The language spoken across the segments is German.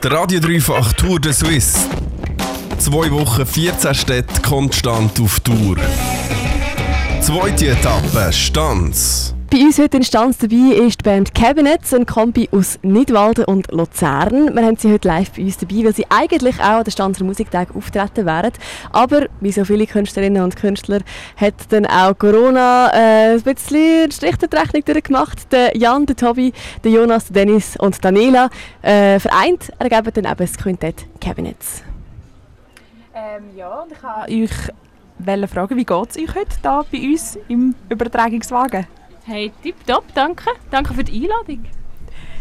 Der Radio Dreifach Tour de Suisse. Zwei Wochen, 14 Städte konstant auf Tour. Zweite Etappe, Stanz. Bei uns heute in Stanz dabei ist die Band Cabinets, ein Kombi aus Nidwalden und Luzern. Wir haben sie heute live bei uns dabei, weil sie eigentlich auch an den Stanzer Musiktag auftreten wären. Aber wie so viele Künstlerinnen und Künstler hat dann auch Corona äh, ein bisschen einen Strich der Rechnung durchgemacht. Der Jan, der Tobi, der Jonas, der Dennis und Daniela äh, vereint ergeben dann eben das Quintett Cabinets. Ähm, ja, und ich wollte euch fragen, wie geht es euch heute hier bei uns im Übertragungswagen? Hey, tipptopp, danke. Danke für die Einladung.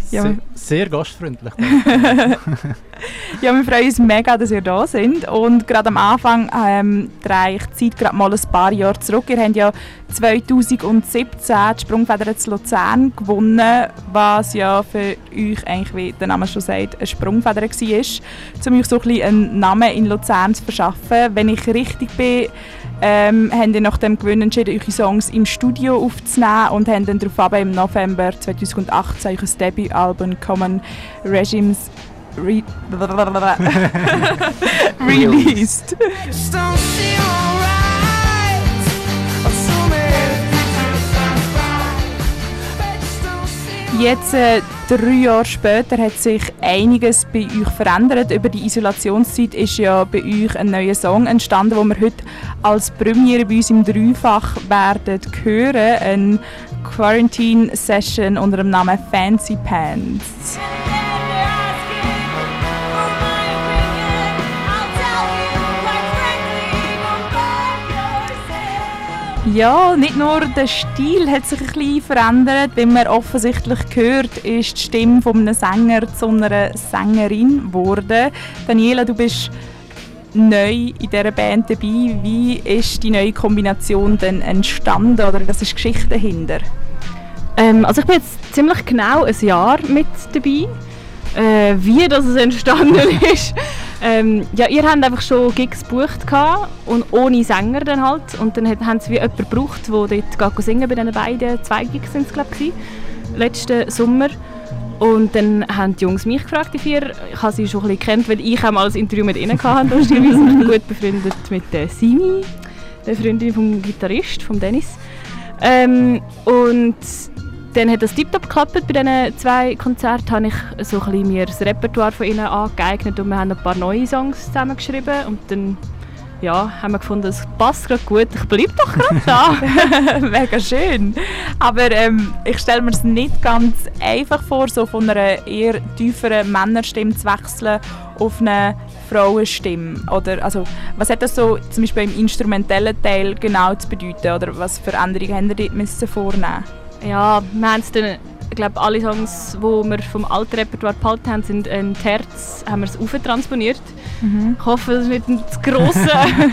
Ja, sehr, sehr gastfreundlich. ja, wir freuen uns mega, dass ihr da seid. Und gerade am Anfang ähm, drehe ich die Zeit gerade mal ein paar Jahre zurück. Ihr habt ja 2017 die Sprungfeder zu Luzern gewonnen, was ja für euch eigentlich, wie der Name schon sagt, eine Sprungfeder war, um euch so ein bisschen einen Namen in Luzern zu verschaffen. Wenn ich richtig bin, ähm, haben dann nach dem Gewinn entschieden, eure Songs im Studio aufzunehmen und haben dann darauf im November 2018 euer Debütalbum Common Regimes re released. Jetzt, äh, drei Jahre später, hat sich einiges bei euch verändert. Über die Isolationszeit ist ja bei euch ein neuer Song entstanden, den wir heute als Premiere bei uns im Dreifach werden hören. Eine Quarantine Session unter dem Namen Fancy Pants. Ja, nicht nur der Stil hat sich ein bisschen verändert. Wie man offensichtlich gehört, ist die Stimme von einem Sänger zu einer Sängerin geworden. Daniela, du bist neu in dieser Band dabei. Wie ist die neue Kombination denn entstanden oder was ist die Geschichte dahinter? Ähm, also ich bin jetzt ziemlich genau ein Jahr mit dabei. Äh, wie das entstanden ist, ähm, ja, ihr habt einfach schon Gigs gebucht und ohne Sänger dann halt. Und dann haben sie wie jemanden gebraucht, der dort singen bei diesen beiden. Zwei Gigs sind es, glaube ich, letzten Sommer. Und dann haben die Jungs mich gefragt, die vier. Ich habe sie schon ein bisschen kennt, weil ich auch mal ein Interview mit ihnen hatte. Und ich bin gut befreundet mit der Simi, der Freundin vom Gitarrist, vom Dennis. Ähm, und dann hat das tiptop geklappt. Bei diesen zwei Konzerten habe ich so ein mir das Repertoire von ihnen angeeignet und wir haben ein paar neue Songs zusammengeschrieben und dann ja, haben wir gefunden, es passt gerade gut, ich bleibe doch gerade da. Mega schön. Aber ähm, ich stelle mir es nicht ganz einfach vor, so von einer eher tieferen Männerstimme zu wechseln auf eine Frauenstimme. Oder, also, was hat das so zum Beispiel im instrumentellen Teil genau zu bedeuten? Oder was für Änderungen habt ihr dort vornehmen ja, wir haben es dann, ich glaube, alle Songs, die wir vom alten Repertoire behalten haben, sind ein Terz, haben wir es transponiert. Mhm. Ich hoffe, das war nicht zu grosse,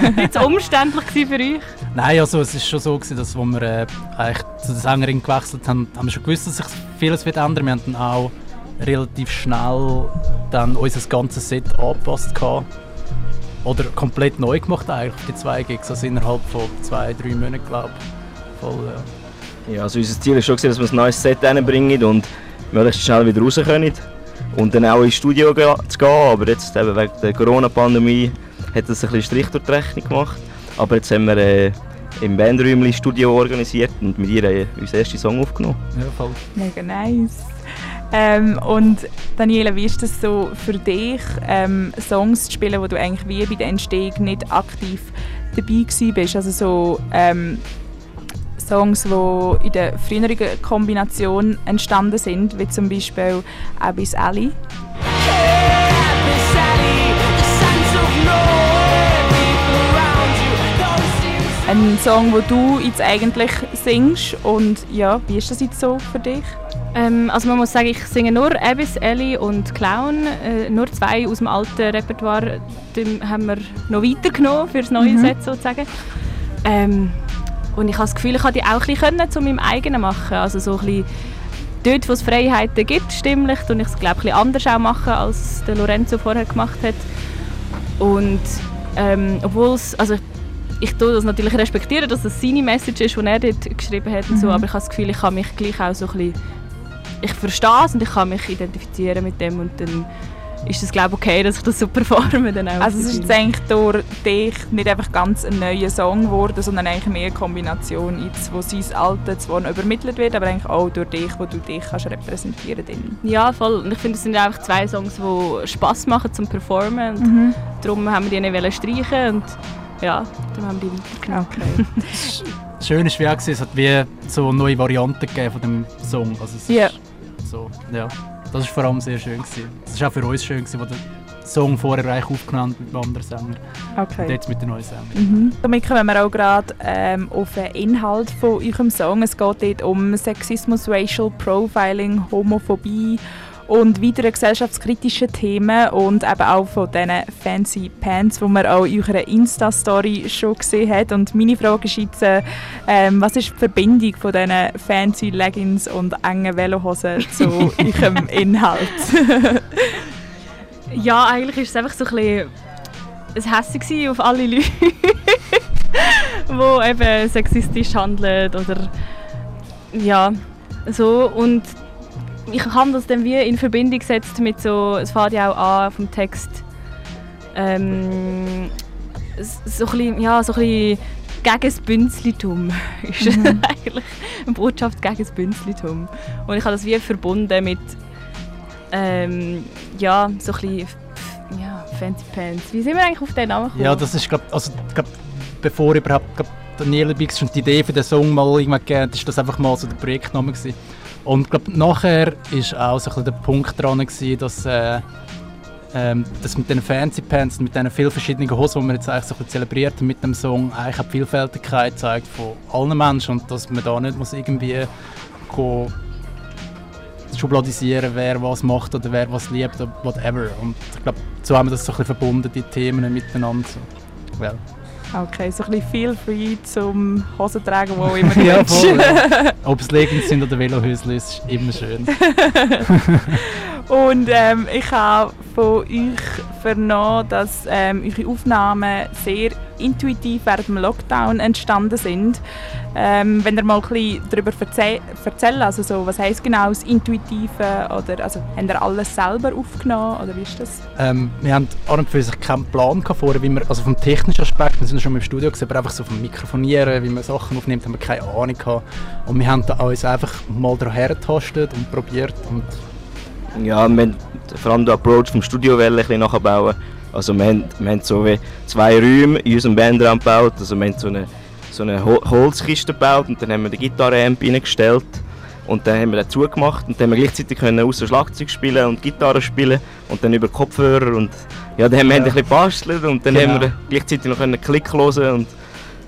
nicht zu umständlich für euch. Nein, also es war schon so, gewesen, dass als wir äh, eigentlich zu der Sängerin gewechselt haben, haben wir schon gewusst, dass sich vieles wird ändern. Wir haben dann auch relativ schnell dann unser ganzes Set angepasst gehabt. Oder komplett neu gemacht eigentlich, die zwei Gigs, also innerhalb von zwei, drei Monaten, glaube ich. Voll, ja. Ja, also unser Ziel ist schon, dass wir ein neues Set bringen und möglichst schnell wieder raus können. Und dann auch ins Studio zu gehen. Aber jetzt eben wegen der Corona-Pandemie hat das ein bisschen Strich durch die Rechnung gemacht. Aber jetzt haben wir äh, im Bandräumchen Studio organisiert und mit ihr äh, unseren ersten Song aufgenommen. Ja, voll. Mega nice. Ähm, und Daniela, wie ist das so für dich, ähm, Songs zu spielen, wo du eigentlich wie bei der Entstehung nicht aktiv dabei bist? Also so ähm, Songs, die in der früheren Kombination entstanden sind, wie zum Beispiel Abyss Alley. Ein Song, wo du jetzt eigentlich singst und ja, wie ist das jetzt so für dich? Ähm, also man muss sagen, ich singe nur Abyss, Ellie und Clown, äh, nur zwei aus dem alten Repertoire, die haben wir noch weitergenommen für das neue mhm. Set sozusagen. Ähm, und ich habe das Gefühl, ich konnte die auch ein bisschen zu meinem eigenen machen. Also so ein bisschen dort, wo es Freiheiten gibt, stimmlich, und ich es glaube ich anders auch machen, als der Lorenzo vorher gemacht hat. Und ähm, obwohl es, also ich tue das natürlich respektieren, dass das seine Message ist, die er dort geschrieben hat und so, mhm. aber ich habe das Gefühl, ich kann mich gleich auch so ein bisschen, ich verstehe es und ich kann mich identifizieren mit dem und dann ist es glaube okay, dass ich das so performe dann auch. Also es ist eigentlich durch dich nicht einfach ganz ein neuer Song geworden, sondern eigentlich mehr eine Kombination, jetzt, wo sein Alte zwar noch übermittelt wird, aber eigentlich auch durch dich, wo du dich kannst repräsentieren kannst. Ja, voll. Und ich finde, es sind einfach zwei Songs, die Spass machen zum Performen. Und mhm. Darum haben wir die nicht streichen und ja, darum haben wir die weitergenommen. Okay. Schön ist wie auch, es hat wie so neue Varianten gegeben von dem Song. Also es yeah. so, ja. Das war vor allem sehr schön. Es war auch für uns schön, gewesen, wo der Song vorher eigentlich aufgenommen mit einem anderen Sänger. Okay. Und jetzt mit den neuen Sängern. Mhm. Damit kommen wir auch gerade ähm, auf den Inhalt von eurem Song. Es geht dort um Sexismus, Racial Profiling, Homophobie und weitere gesellschaftskritische Themen und eben auch von diesen fancy Pants, die man auch in eurer Insta-Story schon gesehen hat. Und meine Frage ist jetzt, ähm, was ist die Verbindung von diesen fancy Leggings und engen Velohosen zu eurem Inhalt? ja, eigentlich ist es einfach so ein bisschen ein Hässig auf alle Leute, die eben sexistisch handeln oder ja, so und ich habe das dann wie in Verbindung gesetzt mit so, es fängt ja auch an vom Text, ähm, so ein bisschen, ja, so ein bisschen gegen das Bünzlitum ist mhm. eigentlich eine Botschaft gegen das Bünzlitum. Und ich habe das wie verbunden mit ähm, ja, so ein bisschen ja, Fancy Pants. Wie sind wir eigentlich auf den Namen gekommen? Ja, das ist glaube also glaub, bevor überhaupt glaub, Daniela Bix schon die Idee für den Song mal irgendwann gegeben hat, ist das einfach mal so der Projektname gewesen. Und glaub, nachher war auch so ein der Punkt dran, gewesen, dass, äh, ähm, dass mit den Fancy Pants und mit diesen vielen verschiedenen Hosen, die wir jetzt eigentlich so zelebriert mit dem Song, eigentlich auch die Vielfältigkeit zeigt von allen Menschen und dass man da nicht muss irgendwie schubladisieren, wer was macht oder wer was liebt oder whatever. Und ich glaube, so haben wir das so ein bisschen verbunden, die Themen miteinander. Well. Okay, so ein bisschen feel free zum Hosen tragen, wo immer ja, voll, ja. Ob es Leggings sind oder Velohösel, ist immer schön. Und ähm, ich habe von euch vernommen, dass ähm, eure Aufnahmen sehr intuitiv während dem Lockdown entstanden sind. Ähm, wenn ihr mal ein bisschen darüber erzäh erzählen, also so, was heisst genau das Intuitive oder also, habt ihr alles selber aufgenommen oder wie ist das? Ähm, wir haben an und für sich keinen Plan vorher, wie wir, also vom technischen Aspekt, wir sind schon mal im Studio gesehen, aber einfach so vom Mikrofonieren, wie man Sachen aufnimmt, haben wir keine Ahnung gehabt. Und wir haben da uns einfach mal daher getastet und probiert und ja, wir haben vor allem den Approach vom Studio ein bisschen nachbauen. Also wir haben, wir haben so wie zwei Räume in unserem Bandraum gebaut. Also wir haben so eine, so eine Holzkiste gebaut und dann haben wir den Gitarre-Amp reingestellt. Und dann haben wir den zugemacht und dann haben wir gleichzeitig können außer Schlagzeug spielen und Gitarre spielen und dann über Kopfhörer und ja, dann haben wir ja. ein bisschen gebastelt und dann genau. haben wir gleichzeitig noch einen Klick hören und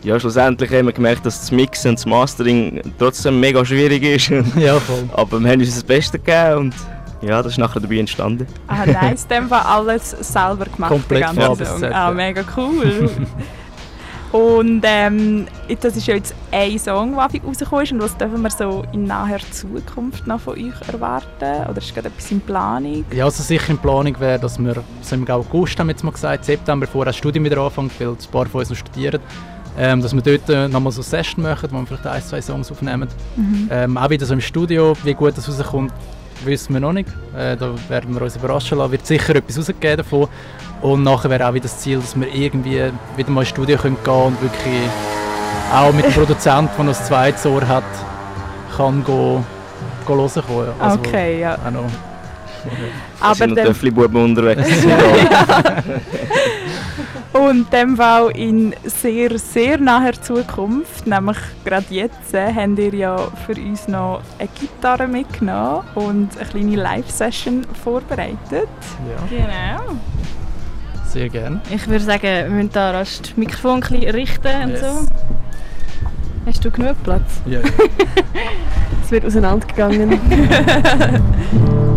ja, schlussendlich haben wir gemerkt, dass das Mixen und das Mastering trotzdem mega schwierig ist. ja, voll. Aber wir haben uns das Beste gegeben und ja, das ist nachher dabei entstanden. Ah, nice. Dem war alles selber gemacht. Komplett von Ah, mega cool. und ähm, das ist ja jetzt ein Song, der rausgekommen ist. Und was dürfen wir so in naher Zukunft noch von euch erwarten? Oder ist gerade etwas in Planung? Ja, also sicher in Planung wäre, dass wir so im August, haben wir jetzt mal gesagt, September, bevor das Studium wieder anfängt, weil ein paar von uns noch studieren, ähm, dass wir dort äh, nochmal so eine Session machen, wo wir vielleicht ein, zwei Songs aufnehmen. Mhm. Ähm, auch wieder so im Studio, wie gut das rauskommt, wissen wir noch nicht. Äh, da werden wir uns überraschen lassen. Wird sicher etwas rausgegeben davon. Und nachher wäre auch wieder das Ziel, dass wir irgendwie wieder mal ins Studio gehen können und wirklich auch mit dem Produzenten, der noch ein zweites Ohr hat, kann go, go hören kommen. Also, okay, ja. Auch noch, aber sind noch Töffli-Buben unterwegs. Und in dem Fall in sehr, sehr naher Zukunft, nämlich gerade jetzt, äh, habt ihr ja für uns noch eine Gitarre mitgenommen und eine kleine Live-Session vorbereitet. Ja. Genau. Sehr gerne. Ich würde sagen, wir müssen da rasch das Mikrofon ein bisschen richten yes. und so. Hast du genug Platz? Ja. es wird auseinandergegangen.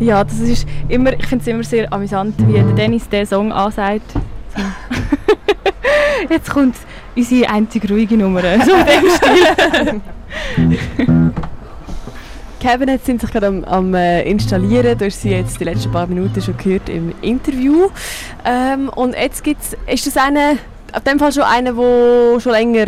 Ja, das ist immer, ich finde es immer sehr amüsant, wie der Dennis diesen Song ansagt. So. Jetzt kommt unsere einzige ruhige Nummer, so in Kevin hat sind sich gerade am, am äh, installieren. Du hast sie jetzt die letzten paar Minuten schon gehört im Interview. Ähm, und jetzt gibt's, ist das eine, auf dem Fall schon einer, der schon länger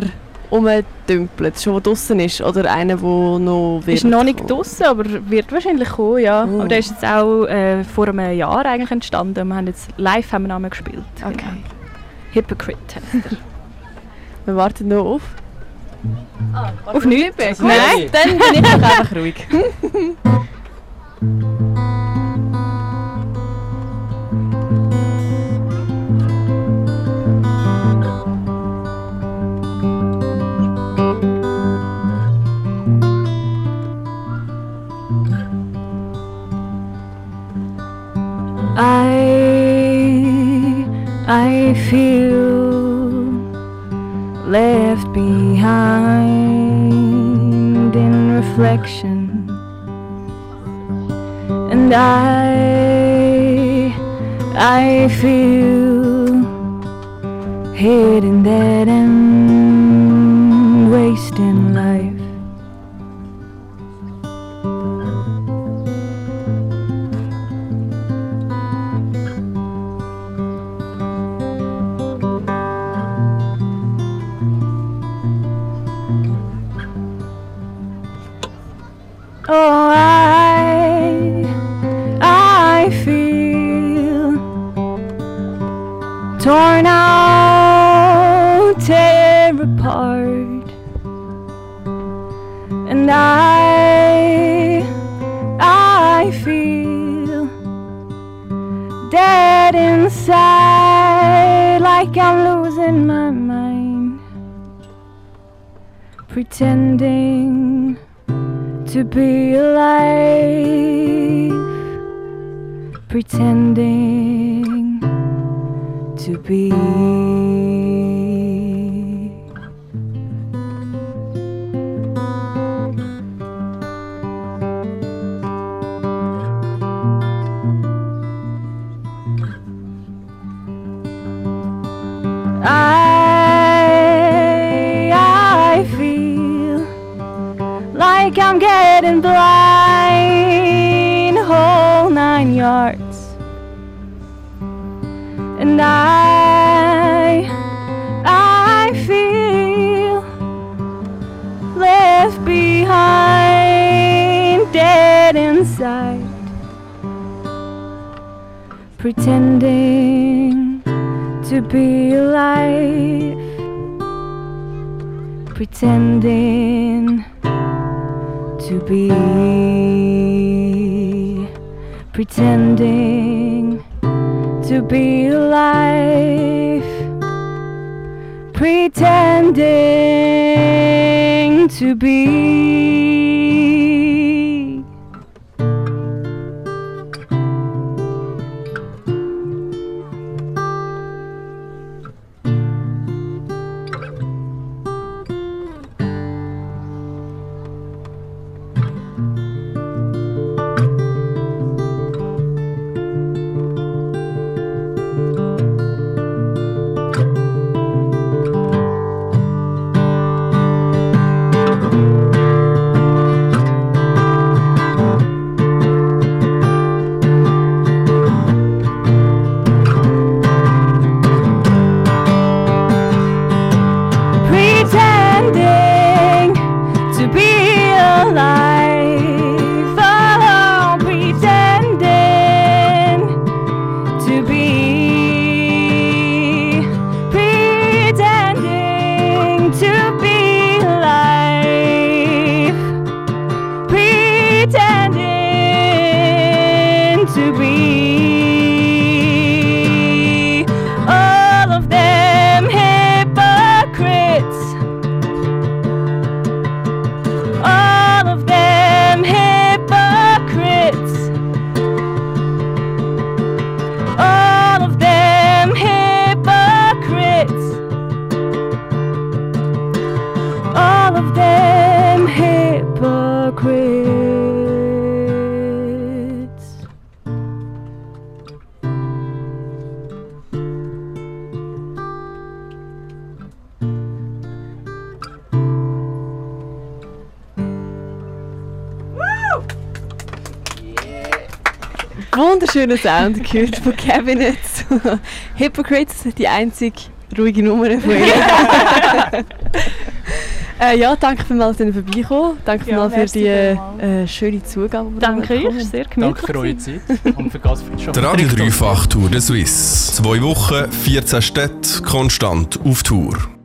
rumdümpelt, schon draußen ist? Oder einer, der noch wird? Ist noch nicht kommen? draußen, aber wird wahrscheinlich kommen, ja. Oh. Aber der ist jetzt auch äh, vor einem Jahr eigentlich entstanden. Wir haben jetzt live haben wir Namen gespielt. Okay. Genau. Hypocrite heisst er. Wir warten noch auf. Auf nichts? Nein, dann bin ich doch einfach ruhig. feel left behind in reflection, and I I feel hidden dead and pretending to be alive, pretending to be. And I, I feel left behind, dead inside, pretending to be alive, pretending to be. Pretending to be alive. Pretending to be Wunderschöner Sound gehört von Cabinet. Hypocrites, die einzige ruhige Nummer von ihnen. Äh, ja, danke vielmals, dass ihr vorbeikommen. Danke Ja, vielmals für die äh, schöne Zugabe. Danke ihr euch, bekommen sehr gemütlich. Danke für eure Zeit und für Gastfreundschaft. Der Radio dreifach Tour de Suisse. Zwei Wochen, 14 Städte, konstant auf Tour.